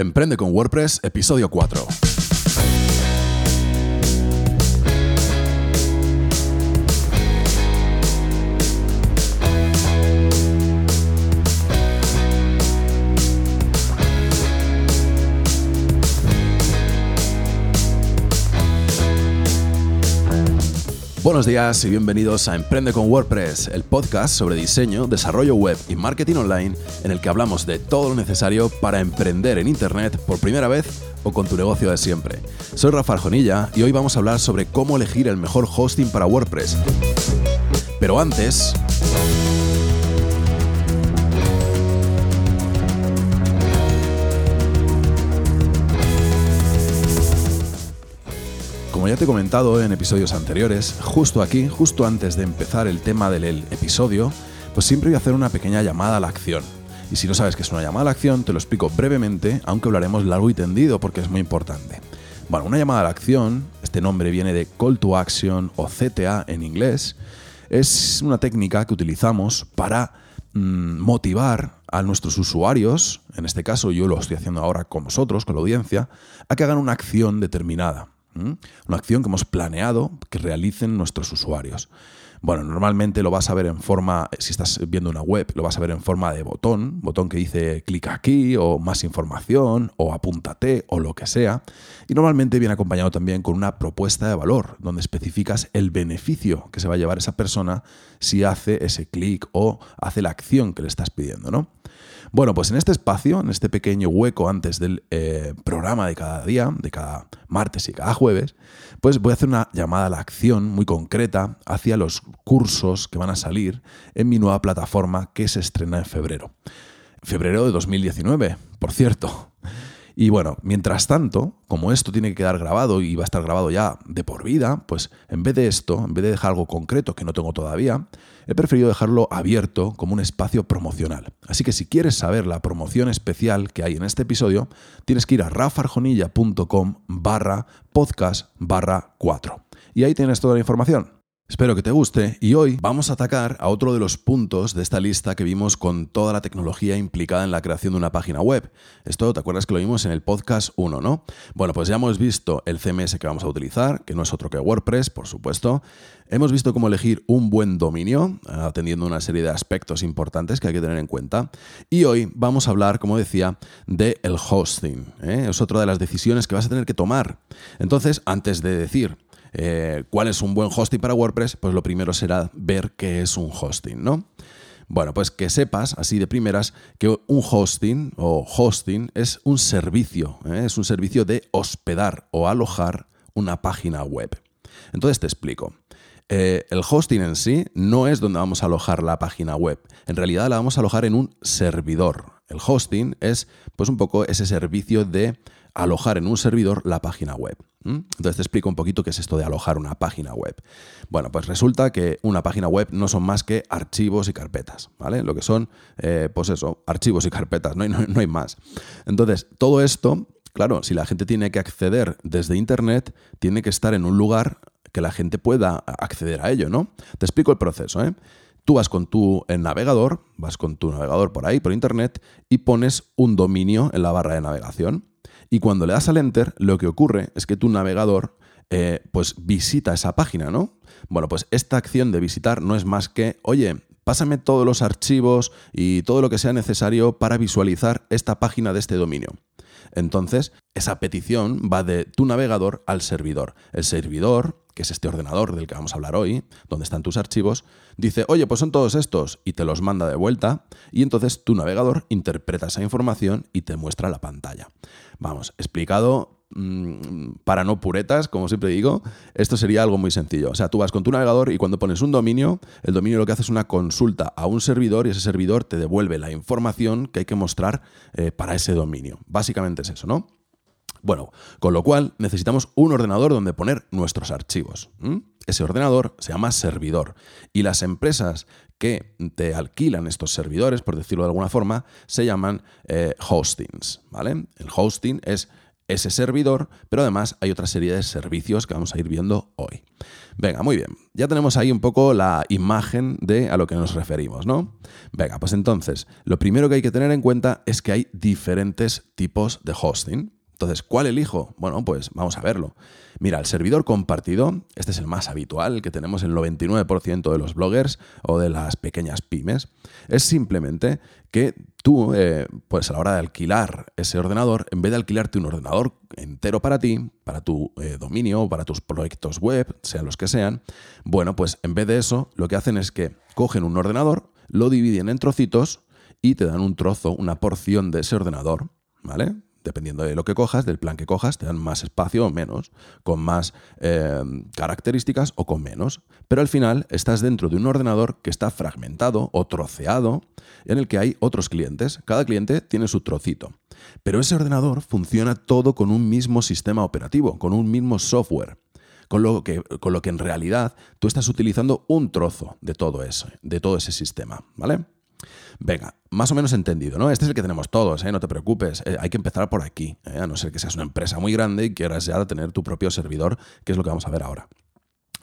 Emprende con WordPress, episodio 4. Buenos días y bienvenidos a Emprende con WordPress, el podcast sobre diseño, desarrollo web y marketing online en el que hablamos de todo lo necesario para emprender en Internet por primera vez o con tu negocio de siempre. Soy Rafa Arjonilla y hoy vamos a hablar sobre cómo elegir el mejor hosting para WordPress. Pero antes... Como ya te he comentado en episodios anteriores, justo aquí, justo antes de empezar el tema del episodio, pues siempre voy a hacer una pequeña llamada a la acción. Y si no sabes qué es una llamada a la acción, te lo explico brevemente, aunque hablaremos largo y tendido porque es muy importante. Bueno, una llamada a la acción, este nombre viene de Call to Action o CTA en inglés, es una técnica que utilizamos para mm, motivar a nuestros usuarios, en este caso yo lo estoy haciendo ahora con vosotros, con la audiencia, a que hagan una acción determinada. Una acción que hemos planeado que realicen nuestros usuarios. Bueno, normalmente lo vas a ver en forma, si estás viendo una web, lo vas a ver en forma de botón, botón que dice clic aquí o más información o apúntate o lo que sea. Y normalmente viene acompañado también con una propuesta de valor, donde especificas el beneficio que se va a llevar esa persona si hace ese clic o hace la acción que le estás pidiendo, ¿no? Bueno, pues en este espacio, en este pequeño hueco antes del eh, programa de cada día, de cada martes y cada jueves, pues voy a hacer una llamada a la acción muy concreta hacia los cursos que van a salir en mi nueva plataforma que se estrena en febrero. Febrero de 2019, por cierto. Y bueno, mientras tanto, como esto tiene que quedar grabado y va a estar grabado ya de por vida, pues en vez de esto, en vez de dejar algo concreto que no tengo todavía, he preferido dejarlo abierto como un espacio promocional. Así que si quieres saber la promoción especial que hay en este episodio, tienes que ir a rafarjonilla.com barra podcast barra 4. Y ahí tienes toda la información. Espero que te guste y hoy vamos a atacar a otro de los puntos de esta lista que vimos con toda la tecnología implicada en la creación de una página web. Esto, ¿te acuerdas que lo vimos en el podcast 1, no? Bueno, pues ya hemos visto el CMS que vamos a utilizar, que no es otro que WordPress, por supuesto. Hemos visto cómo elegir un buen dominio, atendiendo una serie de aspectos importantes que hay que tener en cuenta. Y hoy vamos a hablar, como decía, del el hosting. ¿eh? Es otra de las decisiones que vas a tener que tomar. Entonces, antes de decir eh, cuál es un buen hosting para WordPress, pues lo primero será ver qué es un hosting, ¿no? Bueno, pues que sepas, así de primeras, que un hosting o hosting es un servicio, ¿eh? es un servicio de hospedar o alojar una página web. Entonces te explico. Eh, el hosting en sí no es donde vamos a alojar la página web. En realidad la vamos a alojar en un servidor. El hosting es pues un poco ese servicio de alojar en un servidor la página web. Entonces te explico un poquito qué es esto de alojar una página web. Bueno, pues resulta que una página web no son más que archivos y carpetas, ¿vale? Lo que son, eh, pues eso, archivos y carpetas, no hay, no hay más. Entonces, todo esto, claro, si la gente tiene que acceder desde Internet, tiene que estar en un lugar que la gente pueda acceder a ello, ¿no? Te explico el proceso, ¿eh? Tú vas con tu navegador, vas con tu navegador por ahí, por internet, y pones un dominio en la barra de navegación. Y cuando le das al enter, lo que ocurre es que tu navegador eh, pues visita esa página, ¿no? Bueno, pues esta acción de visitar no es más que, oye, pásame todos los archivos y todo lo que sea necesario para visualizar esta página de este dominio. Entonces, esa petición va de tu navegador al servidor. El servidor, que es este ordenador del que vamos a hablar hoy, donde están tus archivos, dice, oye, pues son todos estos, y te los manda de vuelta, y entonces tu navegador interpreta esa información y te muestra la pantalla. Vamos, explicado mm, para no puretas, como siempre digo, esto sería algo muy sencillo. O sea, tú vas con tu navegador y cuando pones un dominio, el dominio lo que hace es una consulta a un servidor y ese servidor te devuelve la información que hay que mostrar eh, para ese dominio. Básicamente es eso, ¿no? Bueno, con lo cual necesitamos un ordenador donde poner nuestros archivos. Ese ordenador se llama servidor y las empresas que te alquilan estos servidores, por decirlo de alguna forma, se llaman eh, hostings. ¿vale? El hosting es ese servidor, pero además hay otra serie de servicios que vamos a ir viendo hoy. Venga, muy bien. Ya tenemos ahí un poco la imagen de a lo que nos referimos, ¿no? Venga, pues entonces, lo primero que hay que tener en cuenta es que hay diferentes tipos de hosting. Entonces, ¿cuál elijo? Bueno, pues vamos a verlo. Mira, el servidor compartido, este es el más habitual que tenemos en el 99% de los bloggers o de las pequeñas pymes, es simplemente que tú, eh, pues a la hora de alquilar ese ordenador, en vez de alquilarte un ordenador entero para ti, para tu eh, dominio, para tus proyectos web, sean los que sean, bueno, pues en vez de eso, lo que hacen es que cogen un ordenador, lo dividen en trocitos y te dan un trozo, una porción de ese ordenador, ¿vale? Dependiendo de lo que cojas, del plan que cojas, te dan más espacio o menos, con más eh, características o con menos. Pero al final estás dentro de un ordenador que está fragmentado o troceado, en el que hay otros clientes. Cada cliente tiene su trocito. Pero ese ordenador funciona todo con un mismo sistema operativo, con un mismo software. Con lo, que, con lo que en realidad tú estás utilizando un trozo de todo eso, de todo ese sistema, ¿vale? Venga, más o menos entendido, ¿no? Este es el que tenemos todos, ¿eh? no te preocupes, eh, hay que empezar por aquí, ¿eh? a no ser que seas una empresa muy grande y quieras ya tener tu propio servidor, que es lo que vamos a ver ahora.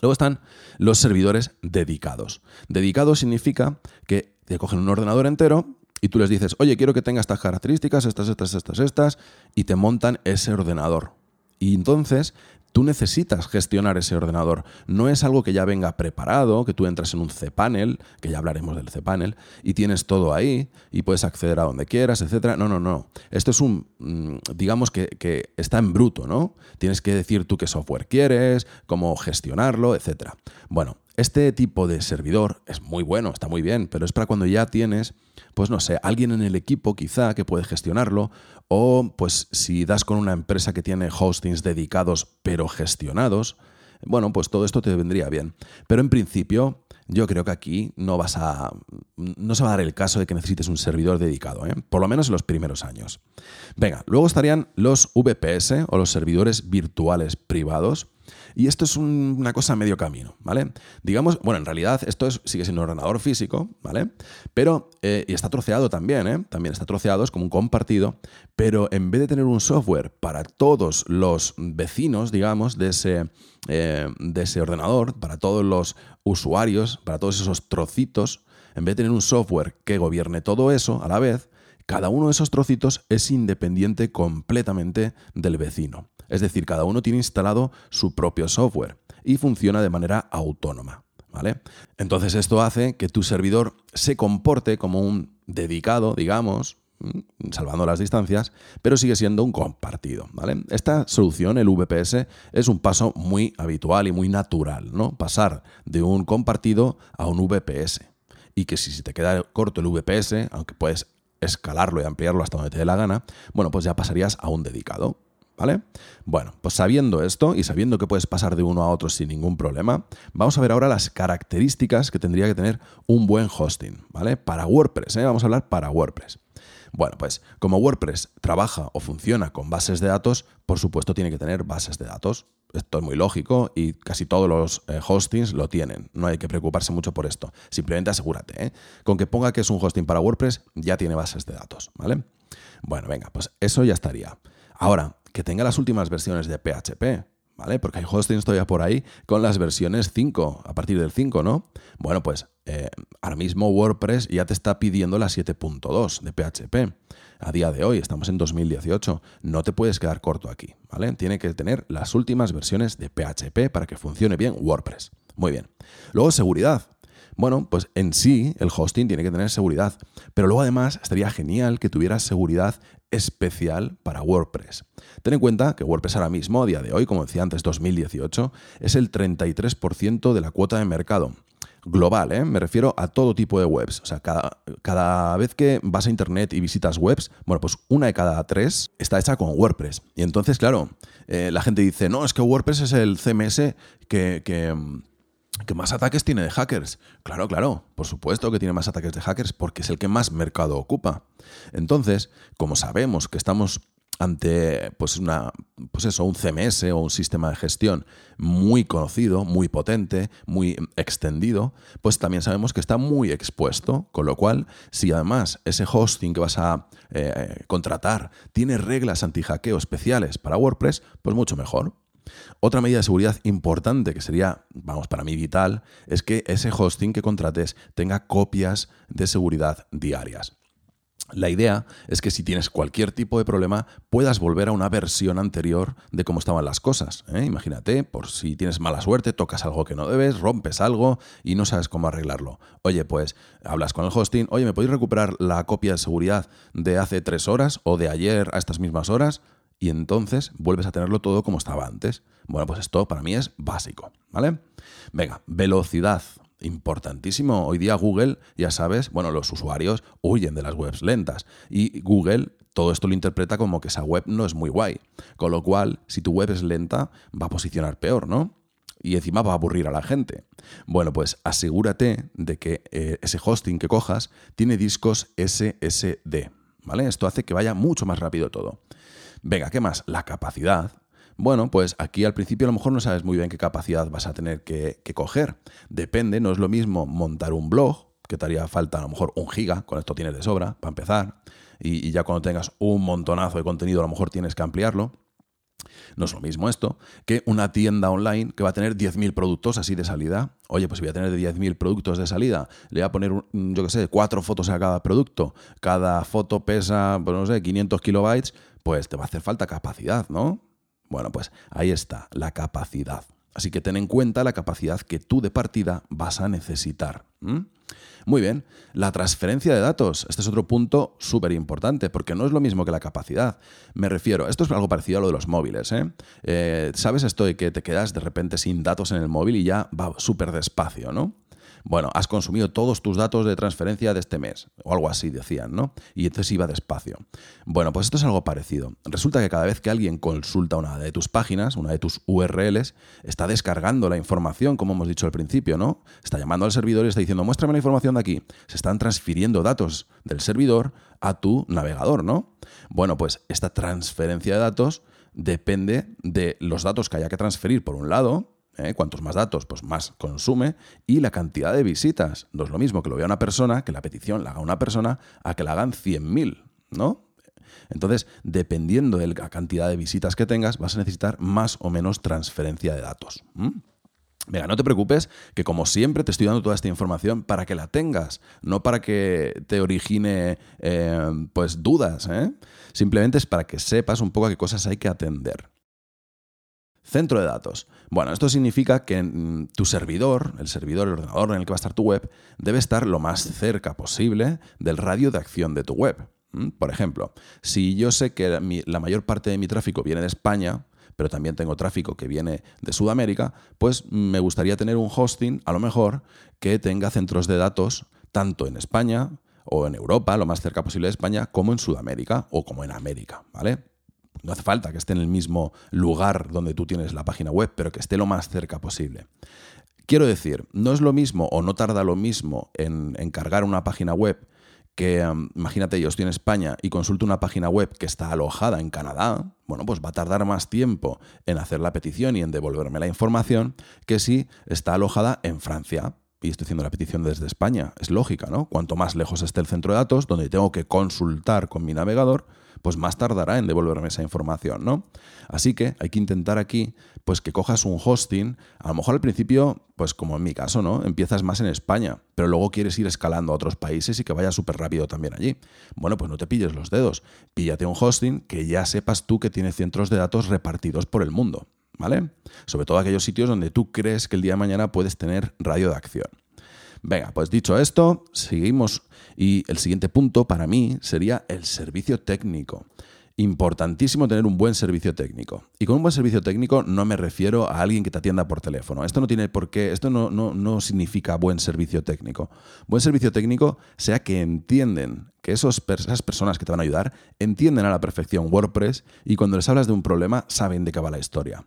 Luego están los servidores dedicados. Dedicado significa que te cogen un ordenador entero y tú les dices, oye, quiero que tenga estas características, estas, estas, estas, estas, y te montan ese ordenador. Y entonces tú necesitas gestionar ese ordenador. No es algo que ya venga preparado, que tú entras en un cPanel, que ya hablaremos del cPanel, y tienes todo ahí y puedes acceder a donde quieras, etc. No, no, no. Esto es un, mm, digamos que, que está en bruto, ¿no? Tienes que decir tú qué software quieres, cómo gestionarlo, etc. Bueno, este tipo de servidor es muy bueno, está muy bien, pero es para cuando ya tienes, pues no sé, alguien en el equipo quizá que puede gestionarlo, o pues si das con una empresa que tiene hostings dedicados pero gestionados, bueno, pues todo esto te vendría bien. Pero en principio, yo creo que aquí no vas a. no se va a dar el caso de que necesites un servidor dedicado, ¿eh? por lo menos en los primeros años. Venga, luego estarían los VPS o los servidores virtuales privados y esto es una cosa medio camino, ¿vale? Digamos, bueno, en realidad esto es, sigue siendo un ordenador físico, ¿vale? Pero, eh, y está troceado también, ¿eh? También está troceado, es como un compartido, pero en vez de tener un software para todos los vecinos, digamos, de ese, eh, de ese ordenador, para todos los usuarios, para todos esos trocitos, en vez de tener un software que gobierne todo eso a la vez, cada uno de esos trocitos es independiente completamente del vecino. Es decir, cada uno tiene instalado su propio software y funciona de manera autónoma. ¿Vale? Entonces esto hace que tu servidor se comporte como un dedicado, digamos, salvando las distancias, pero sigue siendo un compartido. ¿vale? Esta solución, el VPS, es un paso muy habitual y muy natural, ¿no? Pasar de un compartido a un VPS. Y que si te queda corto el VPS, aunque puedes escalarlo y ampliarlo hasta donde te dé la gana, bueno, pues ya pasarías a un dedicado. ¿Vale? Bueno, pues sabiendo esto y sabiendo que puedes pasar de uno a otro sin ningún problema, vamos a ver ahora las características que tendría que tener un buen hosting, ¿vale? Para WordPress, ¿eh? Vamos a hablar para WordPress. Bueno, pues como WordPress trabaja o funciona con bases de datos, por supuesto tiene que tener bases de datos. Esto es muy lógico y casi todos los eh, hostings lo tienen. No hay que preocuparse mucho por esto. Simplemente asegúrate. ¿eh? Con que ponga que es un hosting para WordPress, ya tiene bases de datos. ¿Vale? Bueno, venga, pues eso ya estaría. Ahora, que tenga las últimas versiones de PHP, ¿vale? Porque hay hostings todavía por ahí con las versiones 5, a partir del 5, ¿no? Bueno, pues eh, ahora mismo WordPress ya te está pidiendo la 7.2 de PHP. A día de hoy, estamos en 2018, no te puedes quedar corto aquí, ¿vale? Tiene que tener las últimas versiones de PHP para que funcione bien WordPress. Muy bien. Luego, seguridad. Bueno, pues en sí el hosting tiene que tener seguridad, pero luego además estaría genial que tuviera seguridad especial para WordPress. Ten en cuenta que WordPress ahora mismo, a día de hoy, como decía antes, 2018, es el 33% de la cuota de mercado. Global, ¿eh? me refiero a todo tipo de webs. O sea, cada, cada vez que vas a internet y visitas webs, bueno, pues una de cada tres está hecha con WordPress. Y entonces, claro, eh, la gente dice, no, es que WordPress es el CMS que, que ¿Qué más ataques tiene de hackers? Claro, claro, por supuesto que tiene más ataques de hackers porque es el que más mercado ocupa. Entonces, como sabemos que estamos ante pues una pues eso, un CMS o un sistema de gestión muy conocido, muy potente, muy extendido, pues también sabemos que está muy expuesto, con lo cual si además ese hosting que vas a eh, contratar tiene reglas anti-hackeo especiales para WordPress, pues mucho mejor. Otra medida de seguridad importante que sería, vamos, para mí vital, es que ese hosting que contrates tenga copias de seguridad diarias. La idea es que si tienes cualquier tipo de problema puedas volver a una versión anterior de cómo estaban las cosas. ¿eh? Imagínate, por si tienes mala suerte, tocas algo que no debes, rompes algo y no sabes cómo arreglarlo. Oye, pues hablas con el hosting, oye, ¿me podéis recuperar la copia de seguridad de hace tres horas o de ayer a estas mismas horas? Y entonces vuelves a tenerlo todo como estaba antes. Bueno, pues esto para mí es básico, ¿vale? Venga, velocidad importantísimo. Hoy día Google, ya sabes, bueno, los usuarios huyen de las webs lentas y Google todo esto lo interpreta como que esa web no es muy guay. Con lo cual, si tu web es lenta, va a posicionar peor, ¿no? Y encima va a aburrir a la gente. Bueno, pues asegúrate de que eh, ese hosting que cojas tiene discos SSD, ¿vale? Esto hace que vaya mucho más rápido todo. Venga, ¿qué más? La capacidad. Bueno, pues aquí al principio a lo mejor no sabes muy bien qué capacidad vas a tener que, coger. Depende, no es lo mismo montar un blog, que te haría falta a lo mejor un giga, con esto tienes de sobra, para empezar, y, ya cuando tengas un montonazo de contenido a lo mejor tienes que ampliarlo. No es lo mismo esto que una tienda online que va a tener 10.000 productos así de salida. Oye, pues si voy a tener 10.000 productos de salida, le voy a poner, yo qué sé, cuatro fotos a cada producto. Cada foto pesa, pues no sé, 500 kilobytes, pues te va a hacer falta capacidad, ¿no? Bueno, pues ahí está, la capacidad. Así que ten en cuenta la capacidad que tú de partida vas a necesitar. Muy bien, la transferencia de datos. Este es otro punto súper importante, porque no es lo mismo que la capacidad. Me refiero, esto es algo parecido a lo de los móviles. ¿eh? Eh, sabes esto de que te quedas de repente sin datos en el móvil y ya va súper despacio, ¿no? Bueno, has consumido todos tus datos de transferencia de este mes, o algo así decían, ¿no? Y entonces iba despacio. Bueno, pues esto es algo parecido. Resulta que cada vez que alguien consulta una de tus páginas, una de tus URLs, está descargando la información, como hemos dicho al principio, ¿no? Está llamando al servidor y está diciendo, muéstrame la información de aquí. Se están transfiriendo datos del servidor a tu navegador, ¿no? Bueno, pues esta transferencia de datos depende de los datos que haya que transferir por un lado ¿eh? Cuantos más datos, pues más consume. Y la cantidad de visitas. No es lo mismo que lo vea una persona, que la petición la haga una persona, a que la hagan 100.000, ¿no? Entonces, dependiendo de la cantidad de visitas que tengas, vas a necesitar más o menos transferencia de datos. Venga, no te preocupes, que como siempre te estoy dando toda esta información para que la tengas, no para que te origine eh, pues dudas. ¿eh? Simplemente es para que sepas un poco a qué cosas hay que atender. Centro de datos. Bueno, esto significa que mm, tu servidor, el servidor, el ordenador en el que va a estar tu web, debe estar lo más cerca posible del radio de acción de tu web. Por ejemplo, si yo sé que la mayor parte de mi tráfico viene de España, pero también tengo tráfico que viene de Sudamérica, pues me gustaría tener un hosting, a lo mejor, que tenga centros de datos tanto en España o en Europa, lo más cerca posible de España, como en Sudamérica o como en América, ¿vale? No hace falta que esté en el mismo lugar donde tú tienes la página web, pero que esté lo más cerca posible. Quiero decir, no es lo mismo o no tarda lo mismo en, cargar una página web que, um, imagínate, yo estoy en España y consulto una página web que está alojada en Canadá, bueno, pues va a tardar más tiempo en hacer la petición y en devolverme la información que si está alojada en Francia. Y estoy haciendo la petición desde España. Es lógica, ¿no? Cuanto más lejos esté el centro de datos, donde tengo que consultar con mi navegador, pues más tardará en devolverme esa información, ¿no? Así que hay que intentar aquí, pues que cojas un hosting, a lo mejor al principio, pues como en mi caso, ¿no? Empiezas más en España, pero luego quieres ir escalando a otros países y que vaya súper rápido también allí. Bueno, pues no te pilles los dedos, píllate un hosting que ya sepas tú que tiene centros de datos repartidos por el mundo, ¿vale? Sobre todo aquellos sitios donde tú crees que el día de mañana puedes tener radio de acción. Venga, pues dicho esto, seguimos y el siguiente punto para mí sería el servicio técnico. Importantísimo tener un buen servicio técnico. Y con un buen servicio técnico no me refiero a alguien que te atienda por teléfono. Esto no tiene por qué, esto no, no, no significa buen servicio técnico. Buen servicio técnico sea que entienden que esos, esas personas que te van a ayudar entienden a la perfección WordPress y cuando les hablas de un problema saben de qué va la historia.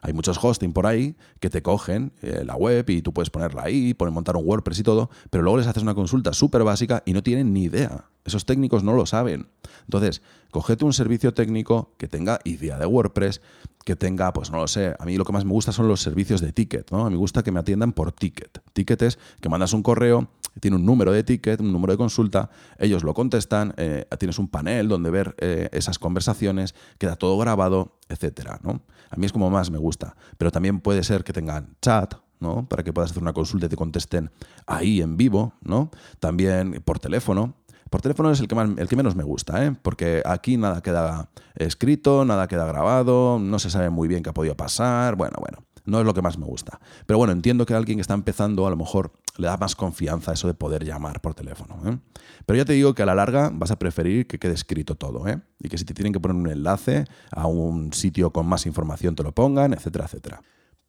Hay muchos hosting por ahí que te cogen eh, la web y tú puedes ponerla ahí, poner, montar un WordPress y todo, pero luego les haces una consulta súper básica y no tienen ni idea Esos técnicos no lo saben. Entonces, cogete un servicio técnico que tenga idea de WordPress, que tenga, pues no lo sé, a mí lo que más me gusta son los servicios de ticket, ¿no? A mí me gusta que me atiendan por ticket. Ticket es que mandas un correo, tiene un número de ticket, un número de consulta, ellos lo contestan, eh, tienes un panel donde ver eh, esas conversaciones, queda todo grabado, etcétera, ¿no? A mí es como más me gusta. Pero también puede ser que tengan chat, ¿no? Para que puedas hacer una consulta y te contesten ahí en vivo, ¿no? También por teléfono. Por teléfono es el que, más, el que menos me gusta, ¿eh? porque aquí nada queda escrito, nada queda grabado, no se sabe muy bien qué ha podido pasar, bueno, bueno, no es lo que más me gusta. Pero bueno, entiendo que alguien que está empezando a lo mejor le da más confianza eso de poder llamar por teléfono. ¿eh? Pero ya te digo que a la larga vas a preferir que quede escrito todo, ¿eh? y que si te tienen que poner un enlace a un sitio con más información te lo pongan, etcétera, etcétera.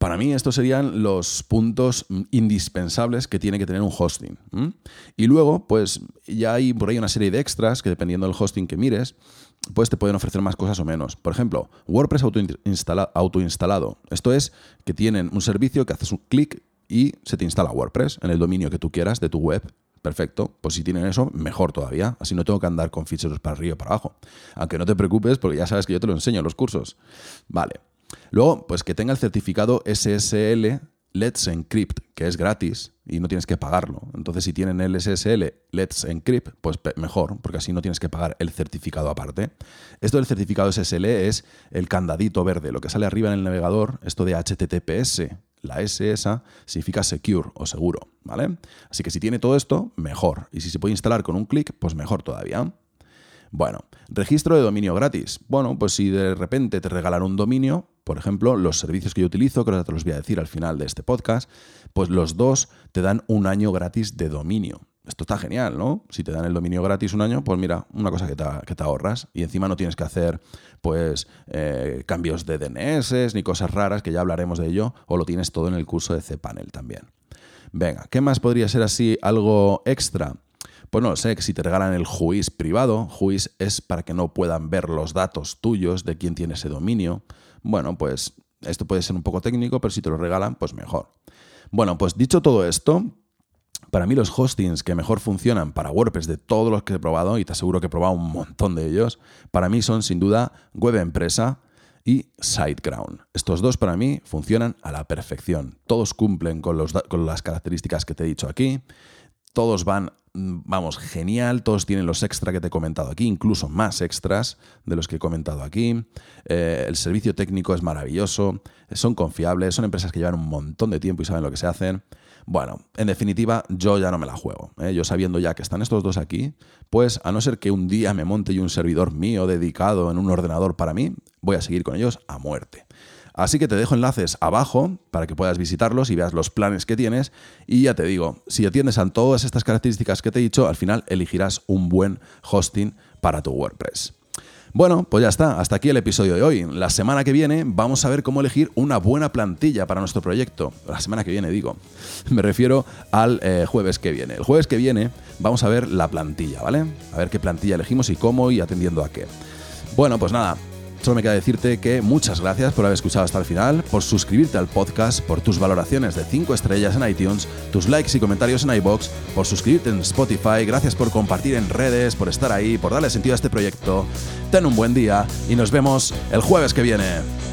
Para mí estos serían los puntos indispensables que tiene que tener un hosting. Y luego, pues ya hay por ahí una serie de extras que dependiendo del hosting que mires, pues te pueden ofrecer más cosas o menos. Por ejemplo, WordPress autoinstalado. Esto es que tienen un servicio que haces un clic y se te instala WordPress en el dominio que tú quieras de tu web. Perfecto, pues si tienen eso, mejor todavía. Así no tengo que andar con ficheros para arriba y para abajo. Aunque no te preocupes porque ya sabes que yo te lo enseño en los cursos. Vale, Luego, pues que tenga el certificado SSL Let's Encrypt, que es gratis y no tienes que pagarlo. Entonces, si tienen el SSL Let's Encrypt, pues mejor, porque así no tienes que pagar el certificado aparte. Esto del certificado SSL es el candadito verde, lo que sale arriba en el navegador, esto de HTTPS. La S significa secure o seguro, ¿vale? Así que si tiene todo esto, mejor. Y si se puede instalar con un clic, pues mejor todavía. Bueno, registro de dominio gratis. Bueno, pues si de repente te regalan un dominio, por ejemplo, los servicios que yo utilizo, que ahora te los voy a decir al final de este podcast, pues los dos te dan un año gratis de dominio. Esto está genial, ¿no? Si te dan el dominio gratis un año, pues mira, una cosa que te, ahorras. Y encima no tienes que hacer, pues, eh, cambios de DNS ni cosas raras, que ya hablaremos de ello, o lo tienes todo en el curso de cPanel también. Venga, ¿qué más podría ser así algo extra? Pues no lo sé, que si te regalan el juiz privado, juiz es para que no puedan ver los datos tuyos de quién tiene ese dominio. Bueno, pues esto puede ser un poco técnico, pero si te lo regalan, pues mejor. Bueno, pues dicho todo esto, para mí los hostings que mejor funcionan para WordPress de todos los que he probado, y te aseguro que he probado un montón de ellos, para mí son sin duda Web Empresa y SiteGround. Estos dos para mí funcionan a la perfección. Todos cumplen con, con las características que te he dicho aquí. Todos van vamos, genial, todos tienen los extras que te he comentado aquí, incluso más extras de los que he comentado aquí. Eh, el servicio técnico es maravilloso, son confiables, son empresas que llevan un montón de tiempo y saben lo que se hacen. Bueno, en definitiva, yo ya no me la juego. ¿eh? Yo sabiendo ya que están estos dos aquí, pues a no ser que un día me monte yo un servidor mío dedicado en un ordenador para mí, voy a seguir con ellos a muerte. Así que te dejo enlaces abajo para que puedas visitarlos y veas los planes que tienes. Y ya te digo, si atiendes a todas estas características que te he dicho, al final elegirás un buen hosting para tu WordPress. Bueno, pues ya está, hasta aquí el episodio de hoy. La semana que viene vamos a ver cómo elegir una buena plantilla para nuestro proyecto. La semana que viene, digo. Me refiero al eh, jueves que viene. El jueves que viene vamos a ver la plantilla, ¿vale? A ver qué plantilla elegimos y cómo y atendiendo a qué. Bueno, pues nada, Solo me queda decirte que muchas gracias por haber escuchado hasta el final, por suscribirte al podcast, por tus valoraciones de 5 estrellas en iTunes, tus likes y comentarios en iBox, por suscribirte en Spotify, gracias por compartir en redes, por estar ahí, por darle sentido a este proyecto. Ten un buen día y nos vemos el jueves que viene.